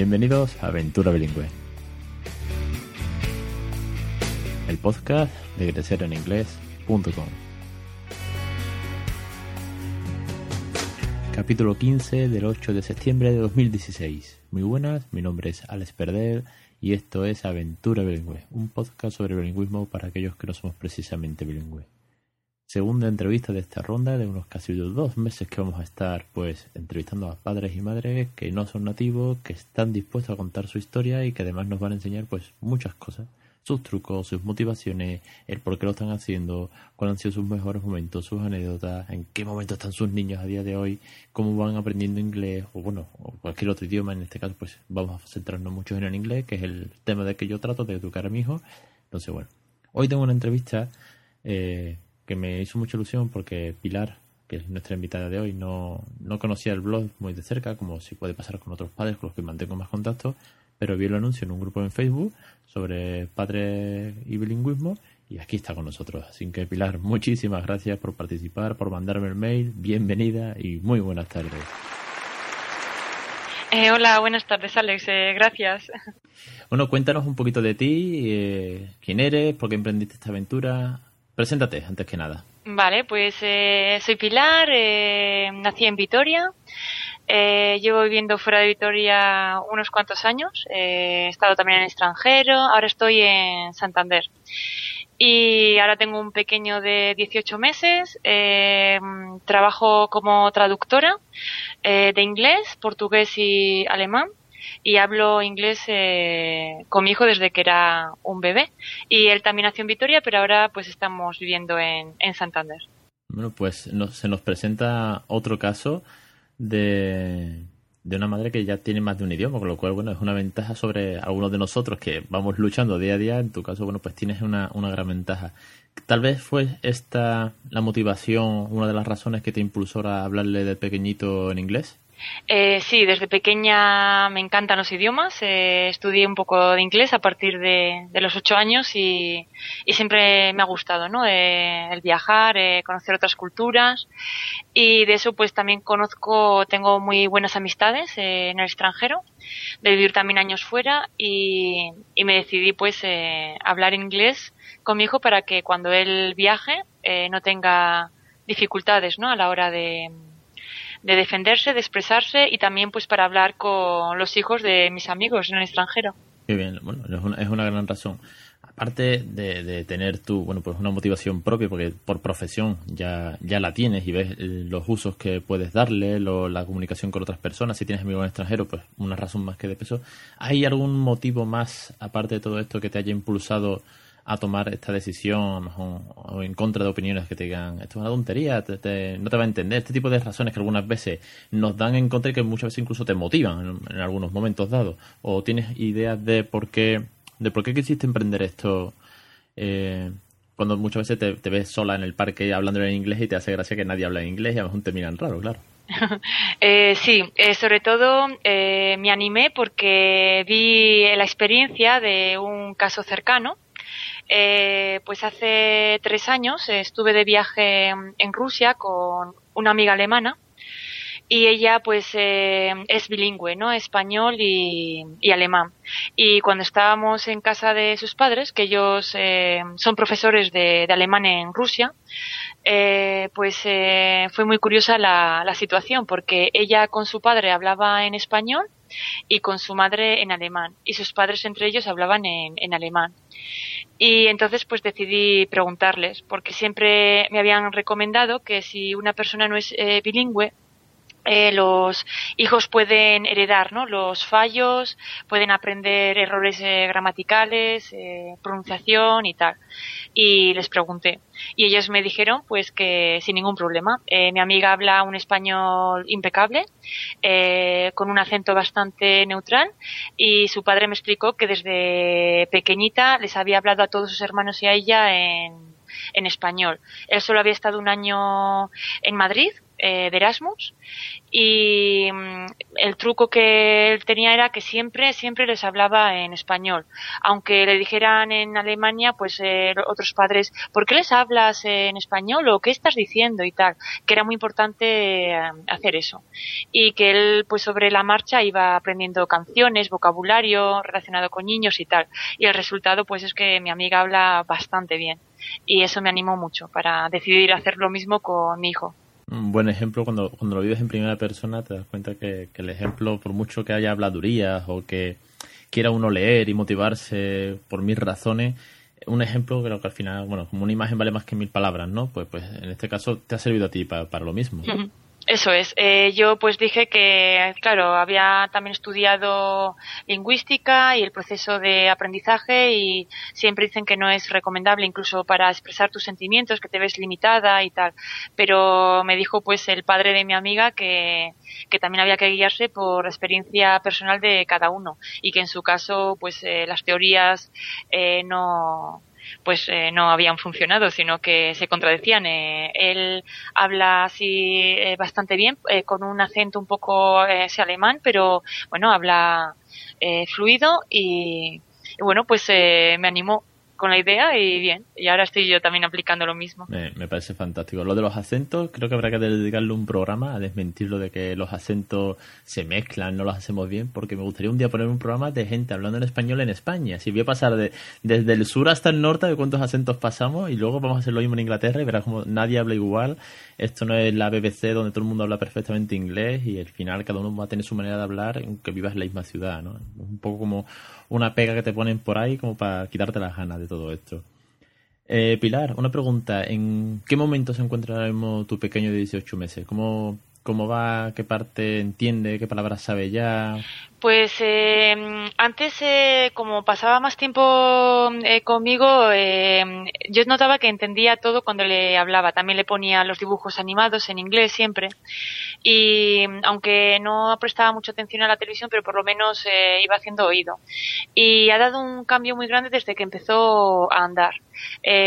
Bienvenidos a Aventura Bilingüe. El podcast de crecereninglés.com. Capítulo 15 del 8 de septiembre de 2016. Muy buenas, mi nombre es Alex Perder y esto es Aventura Bilingüe, un podcast sobre bilingüismo para aquellos que no somos precisamente bilingües segunda entrevista de esta ronda de unos casi dos meses que vamos a estar pues entrevistando a padres y madres que no son nativos, que están dispuestos a contar su historia y que además nos van a enseñar pues muchas cosas, sus trucos, sus motivaciones, el por qué lo están haciendo, cuáles han sido sus mejores momentos, sus anécdotas, en qué momento están sus niños a día de hoy, cómo van aprendiendo inglés o bueno, o cualquier otro idioma, en este caso pues vamos a centrarnos mucho en el inglés, que es el tema de que yo trato de educar a mi hijo. Entonces bueno, hoy tengo una entrevista eh, que me hizo mucha ilusión porque Pilar, que es nuestra invitada de hoy, no, no conocía el blog muy de cerca, como si puede pasar con otros padres con los que mantengo más contacto, pero vio el anuncio en un grupo en Facebook sobre padres y bilingüismo y aquí está con nosotros. Así que Pilar, muchísimas gracias por participar, por mandarme el mail, bienvenida y muy buenas tardes. Eh, hola, buenas tardes Alex, eh, gracias. Bueno, cuéntanos un poquito de ti, eh, quién eres, por qué emprendiste esta aventura, Preséntate, antes que nada. Vale, pues eh, soy Pilar, eh, nací en Vitoria, eh, llevo viviendo fuera de Vitoria unos cuantos años, he estado también en extranjero, ahora estoy en Santander. Y ahora tengo un pequeño de 18 meses, trabajo como traductora de inglés, portugués y alemán y hablo inglés eh, con mi hijo desde que era un bebé. Y él también nació en Vitoria, pero ahora pues estamos viviendo en, en Santander. Bueno, pues se nos presenta otro caso de, de una madre que ya tiene más de un idioma, con lo cual, bueno, es una ventaja sobre algunos de nosotros que vamos luchando día a día. En tu caso, bueno, pues tienes una, una gran ventaja. Tal vez fue esta la motivación, una de las razones que te impulsó a hablarle de pequeñito en inglés. Eh, sí, desde pequeña me encantan los idiomas. Eh, estudié un poco de inglés a partir de, los ocho años y, siempre me ha gustado, ¿no? Eh, el viajar, conocer otras culturas y de eso pues también conozco, tengo muy buenas amistades en el extranjero, de vivir también años fuera y, y me decidí pues hablar inglés con mi hijo para que cuando él viaje no tenga dificultades, ¿no? A la hora de de defenderse, de expresarse y también pues para hablar con los hijos de mis amigos en el extranjero. Qué bien, bueno, es una, es una gran razón. Aparte de, de, tener tu, bueno, pues una motivación propia, porque por profesión ya, ya la tienes y ves los usos que puedes darle, la comunicación con otras personas, si tienes amigos en extranjero, pues una razón más que de peso. ¿Hay algún motivo más, aparte de todo esto, que te haya impulsado a tomar esta decisión o, en contra de opiniones que te digan esto es una tontería, no te va a entender. Este tipo de razones que algunas veces nos dan en contra y que muchas veces incluso te motivan en, algunos momentos dados. O tienes ideas de por qué, de por qué quisiste emprender esto eh, cuando muchas veces te, ves sola en el parque hablando en inglés y te hace gracia que nadie habla en inglés y a lo mejor te miran raro, claro. Eh, sí, eh, sobre todo me animé porque vi la experiencia de un caso cercano eh, pues hace tres años estuve de viaje en Rusia con una amiga alemana y ella pues eh, es bilingüe, ¿no? Español y, alemán. Y cuando estábamos en casa de sus padres, que ellos eh, son profesores de, alemán en Rusia, pues fue muy curiosa la, situación porque ella con su padre hablaba en español y con su madre en alemán y sus padres entre ellos hablaban en, en alemán. Y entonces pues decidí preguntarles, porque siempre me habían recomendado que si una persona no es eh, bilingüe, eh, los hijos pueden heredar ¿no? los fallos, pueden aprender errores eh, gramaticales, eh, pronunciación y tal. Y les pregunté. Y ellos me dijeron pues que sin ningún problema. mi amiga habla un español impecable, con un acento bastante neutral, y su padre me explicó que desde pequeñita les había hablado a todos sus hermanos y a ella en, en español. Él solo había estado un año en Madrid de Erasmus y mm, el truco que él tenía era que siempre, siempre les hablaba en español. Aunque le dijeran en Alemania, pues otros padres, ¿por qué les hablas en español o qué estás diciendo y tal? Que era muy importante hacer eso. Y que él, pues sobre la marcha iba aprendiendo canciones, vocabulario relacionado con niños y tal. Y el resultado, pues es que mi amiga habla bastante bien. Y eso me animó mucho para decidir hacer lo mismo con mi hijo. Un buen ejemplo, cuando, cuando lo vives en primera persona, te das cuenta que, el ejemplo, por mucho que haya habladurías o que quiera uno leer y motivarse por mil razones, un ejemplo creo que al final, bueno, como una imagen vale más que mil palabras, ¿no? Pues, pues en este caso te ha servido a ti para, para lo mismo. Eso es. Eh, yo pues dije que, claro, había también estudiado lingüística y el proceso de aprendizaje y siempre dicen que no es recomendable incluso para expresar tus sentimientos, que te ves limitada y tal. Pero me dijo pues el padre de mi amiga que, que también había que guiarse por experiencia personal de cada uno y que en su caso pues eh, las teorías eh, no pues eh, no habían funcionado, sino que se contradecían. Eh, él habla así eh, bastante bien, con un acento un poco ese alemán, pero bueno, habla fluido y, y, bueno, pues me animó con la idea y bien. Y ahora estoy yo también aplicando lo mismo. Me, parece fantástico. Lo de los acentos, creo que habrá que dedicarle un programa a desmentirlo de que los acentos se mezclan, no los hacemos bien, porque me gustaría un día poner un programa de gente hablando en español en España. Si voy a pasar de, desde el sur hasta el norte de cuántos acentos pasamos y luego vamos a hacer lo mismo en Inglaterra y verás como nadie habla igual. Esto no es la BBC donde todo el mundo habla perfectamente inglés y al final cada uno va a tener su manera de hablar aunque vivas en la misma ciudad, ¿no? Un poco como una pega que te ponen por ahí como para quitarte las ganas de todo esto. Eh, Pilar, una pregunta. ¿En qué momento se encuentra tu pequeño de 18 meses? ¿Cómo, cómo va? ¿Qué parte entiende? ¿Qué palabras sabe ya? Pues eh, antes, eh, como pasaba más tiempo eh, conmigo, yo notaba que entendía todo cuando le hablaba. También le ponía los dibujos animados en inglés siempre. Y aunque no prestaba mucha atención a la televisión, pero por lo menos iba haciendo oído. Y ha dado un cambio muy grande desde que empezó a andar.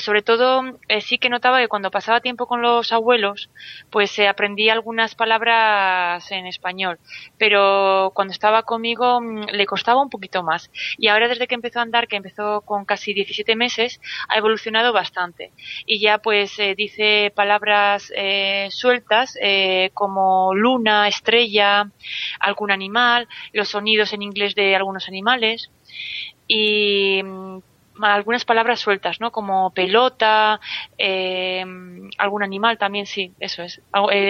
sobre todo, sí que notaba que cuando pasaba tiempo con los abuelos, pues aprendía algunas palabras en español. Pero cuando estaba con conmigo mm, le costaba un poquito más. Y ahora desde que empezó a andar, que empezó con casi 17 meses, ha evolucionado bastante. Y ya pues eh, dice palabras eh, sueltas eh, como luna, estrella, algún animal, los sonidos en inglés de algunos animales y mm, algunas palabras sueltas, ¿no? Como pelota, algún animal también, sí, eso es.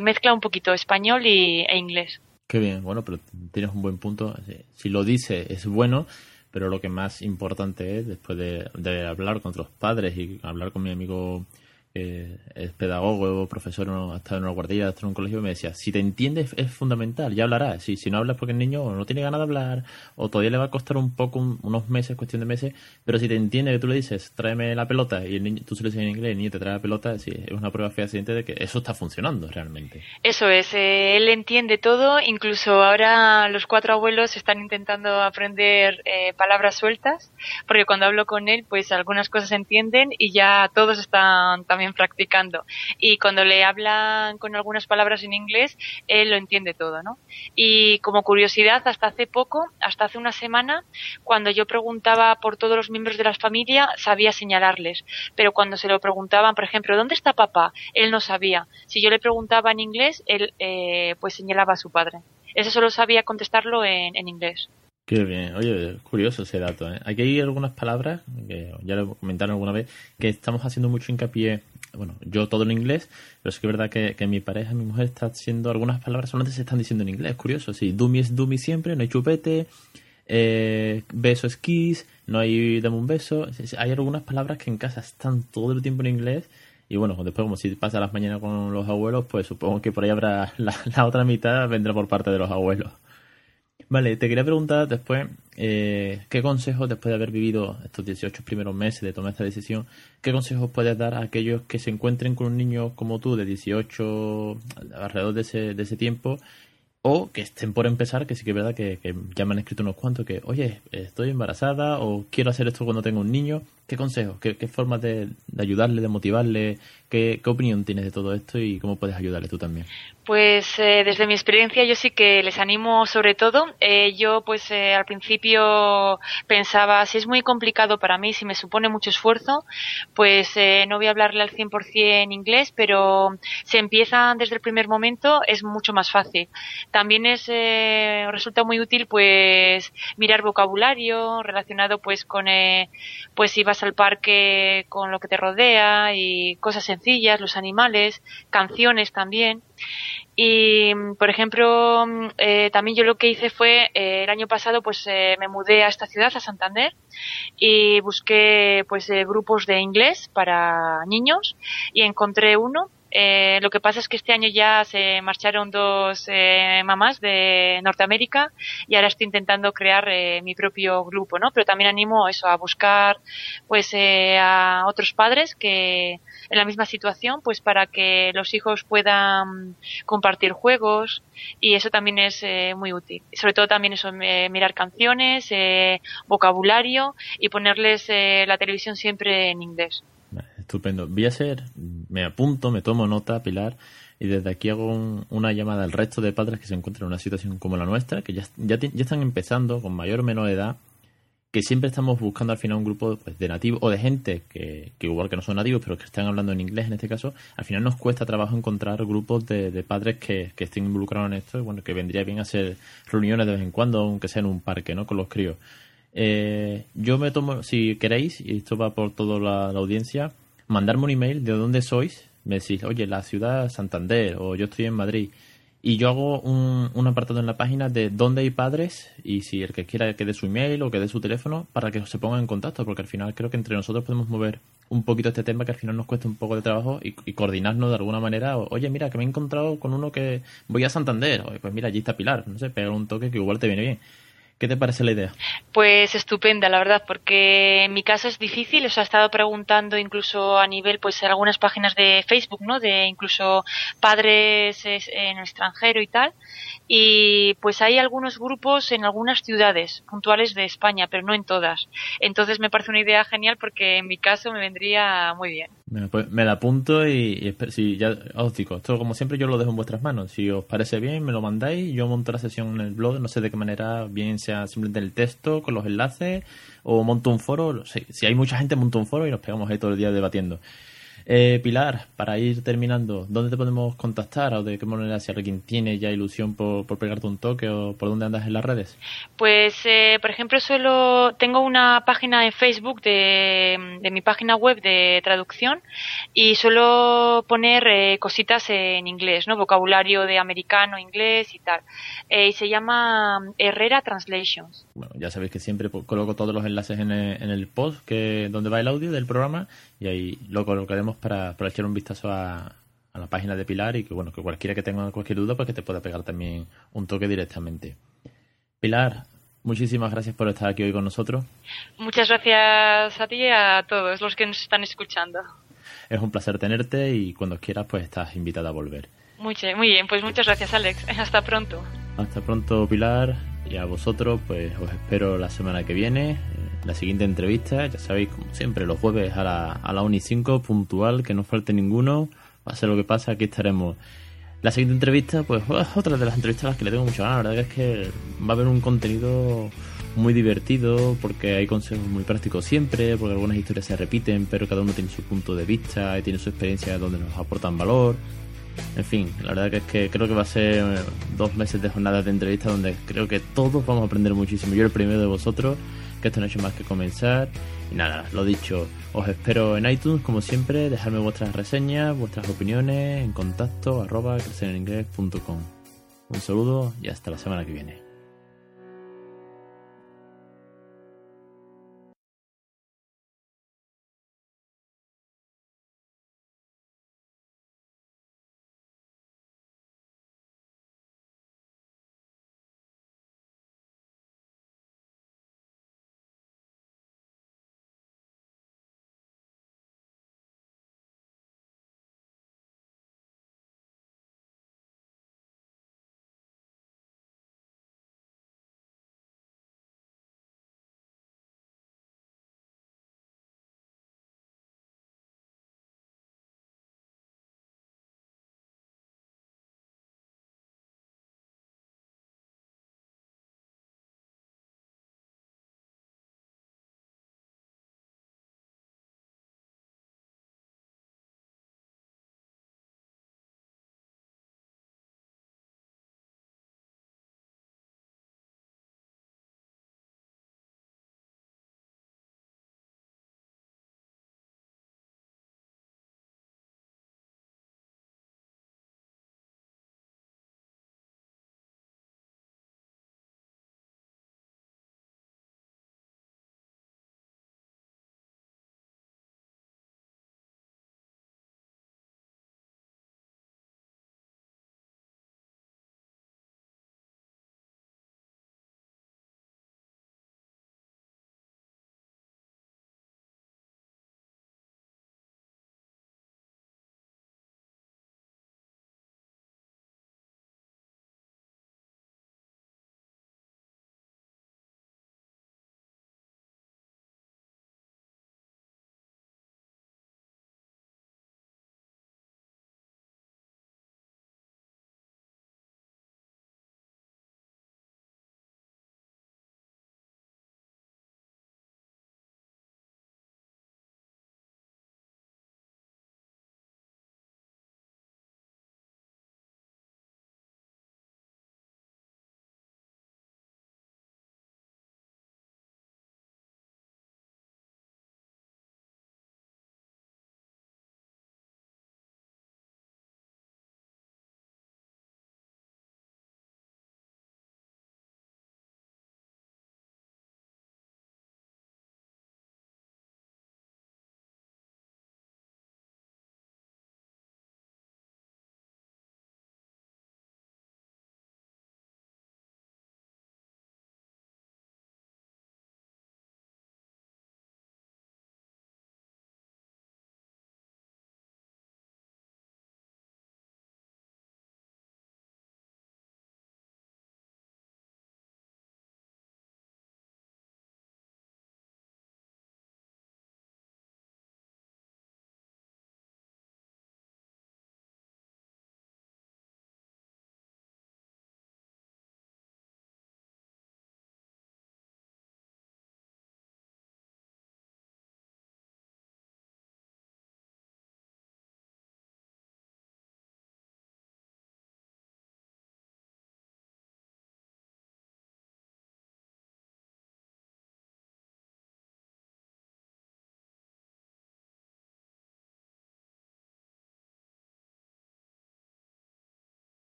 mezcla un poquito español y, e inglés. Qué bien, bueno, pero tienes un buen punto. Si lo dice es bueno, pero lo que más importante es, después de, de hablar con otros padres y hablar con mi amigo es pedagogo, profesor, ha estado en una guardería, ha estado en un colegio, me decía, si te entiendes es fundamental, ya hablarás. Si, si no hablas porque el niño no tiene ganas de hablar, o todavía le va a costar un poco, unos meses, cuestión de meses, pero si te entiende que tú le dices, tráeme la pelota, y el niño, tú se lo dices en inglés, el niño te trae la pelota, sí, es una prueba fehaciente de que eso está funcionando realmente. Eso es, eh, él entiende todo, incluso ahora los cuatro abuelos están intentando aprender eh, palabras sueltas, porque cuando hablo con él, pues algunas cosas entienden y ya todos están también practicando. Y cuando le hablan con algunas palabras en inglés, él lo entiende todo, ¿no? Y como curiosidad, hasta hace poco, hasta hace una semana, cuando yo preguntaba por todos los miembros de la familia, sabía señalarles. Pero cuando se lo preguntaban, por ejemplo, ¿dónde está papá? Él no sabía. Si yo le preguntaba en inglés, él eh, pues señalaba a su padre. Eso solo sabía contestarlo en, en inglés. Qué bien. Oye, curioso ese dato. ¿eh? Aquí hay algunas palabras, que ya lo comentaron alguna vez, que estamos haciendo mucho hincapié. Bueno, yo todo en inglés, pero es que es verdad que, mi pareja, mi mujer, está haciendo algunas palabras solamente se están diciendo en inglés. Es curioso. Sí, dummy es dummy siempre, no hay chupete. Eh, beso es kiss, no hay dame un beso. Hay algunas palabras que en casa están todo el tiempo en inglés. Y bueno, después como si pasa las mañanas con los abuelos, pues supongo que por ahí habrá la otra mitad vendrá por parte de los abuelos. Vale, te quería preguntar después, eh, ¿qué consejos, después de haber vivido estos 18 primeros meses de tomar esta decisión, qué consejos puedes dar a aquellos que se encuentren con un niño como tú, de 18, alrededor de ese, de ese tiempo, o que estén por empezar, que sí que es verdad que, ya me han escrito unos cuantos, que, oye, estoy embarazada o quiero hacer esto cuando tengo un niño. ¿Qué consejos, qué, qué formas de, ayudarle, de motivarle? ¿Qué, ¿Qué opinión tienes de todo esto y cómo puedes ayudarle tú también? Pues eh, desde mi experiencia yo sí que les animo sobre todo. Eh, yo pues eh, al principio pensaba si es muy complicado para mí, si me supone mucho esfuerzo, pues no voy a hablarle al 100% inglés, pero si empiezan desde el primer momento es mucho más fácil. También es resulta muy útil pues mirar vocabulario relacionado pues con pues si vas al parque con lo que te rodea y cosas sencillas, los animales, canciones también. Y, por ejemplo, eh, también yo lo que hice fue, eh, el año pasado, pues eh, me mudé a esta ciudad, a Santander, y busqué, pues, grupos de inglés para niños y encontré uno eh, lo que pasa es que este año ya se marcharon dos eh, mamás de Norteamérica y ahora estoy intentando crear eh, mi propio grupo, ¿no? Pero también animo eso a buscar, pues, eh, a otros padres que en la misma situación, pues, para que los hijos puedan compartir juegos y eso también es eh, muy útil. Sobre todo también eso, mirar canciones, vocabulario y ponerles la televisión siempre en inglés. Estupendo. Voy a ser, me apunto, me tomo nota, Pilar, y desde aquí hago una llamada al resto de padres que se encuentran en una situación como la nuestra, que ya, ya, están empezando con mayor o menor edad, que siempre estamos buscando al final un grupo pues, de nativos o de gente que, que, igual que no son nativos, pero que están hablando en inglés en este caso, al final nos cuesta trabajo encontrar grupos de, de padres que, que, estén involucrados en esto y bueno, que vendría bien hacer reuniones de vez en cuando, aunque sea en un parque, ¿no? Con los críos. Eh, yo me tomo, si queréis, y esto va por toda la audiencia, mandarme un email de dónde sois, me decís, oye, la ciudad Santander o yo estoy en Madrid. Y yo hago un, un, apartado en la página de dónde hay padres y si el que quiera que dé su email o que dé su teléfono para que se pongan en contacto, porque al final creo que entre nosotros podemos mover un poquito este tema que al final nos cuesta un poco de trabajo y, y coordinarnos de alguna manera. Oye, mira, que me he encontrado con uno que voy a Santander. Oye, pues mira, allí está Pilar. No sé, pegar un toque que igual te viene bien. ¿Qué te parece la idea? Pues estupenda, la verdad, porque en mi caso es difícil. Os he estado preguntando incluso a nivel, pues, en algunas páginas de Facebook, ¿no? De incluso padres en el extranjero y tal. Y pues hay algunos grupos en algunas ciudades puntuales de España, pero no en todas. Entonces me parece una idea genial porque en mi caso me vendría muy bien. Pues me la apunto y, si ya os digo, esto como siempre yo lo dejo en vuestras manos. Si os parece bien, me lo mandáis, yo monto la sesión en el blog, no sé de qué manera, bien sea simplemente el texto con los enlaces o monto un foro. Si, hay mucha gente, monto un foro y nos pegamos ahí todo el día debatiendo. Eh, Pilar, para ir terminando, ¿dónde te podemos contactar o de qué manera si alguien tiene ya ilusión por, pegarte un toque o por dónde andas en las redes? Pues, eh, por ejemplo, solo tengo una página en Facebook de, de mi página web de traducción y suelo poner eh, cositas en inglés, ¿no? Vocabulario de americano, inglés y tal. Eh, y se llama Herrera Translations. Bueno, ya sabéis que siempre coloco todos los enlaces en el, en el post que donde va el audio del programa y ahí lo colocaremos para, para echar un vistazo a, a la página de Pilar y que bueno que cualquiera que tenga cualquier duda pues que te pueda pegar también un toque directamente. Pilar, muchísimas gracias por estar aquí hoy con nosotros. Muchas gracias a ti y a todos los que nos están escuchando. Es un placer tenerte y cuando quieras pues estás invitada a volver. Muy, muy bien, pues muchas gracias Alex. Hasta pronto. Hasta pronto Pilar y a vosotros pues os espero la semana que viene la siguiente entrevista, ya sabéis, como siempre, los jueves a la, a la 1 y 5, puntual, que no falte ninguno, pase lo que pase, aquí estaremos. La siguiente entrevista, pues otra de las entrevistas a las que le tengo mucho ganas, la verdad es que va a haber un contenido muy divertido, porque hay consejos muy prácticos siempre, porque algunas historias se repiten, pero cada uno tiene su punto de vista y tiene su experiencia donde nos aportan valor. En fin, la verdad que es que creo que va a ser dos meses de jornadas de entrevistas donde creo que todos vamos a aprender muchísimo. Yo el primero de vosotros que esto no ha hecho más que comenzar. Y nada, lo dicho, os espero en iTunes, como siempre, dejadme vuestras reseñas, vuestras opiniones en contacto arroba Un saludo y hasta la semana que viene.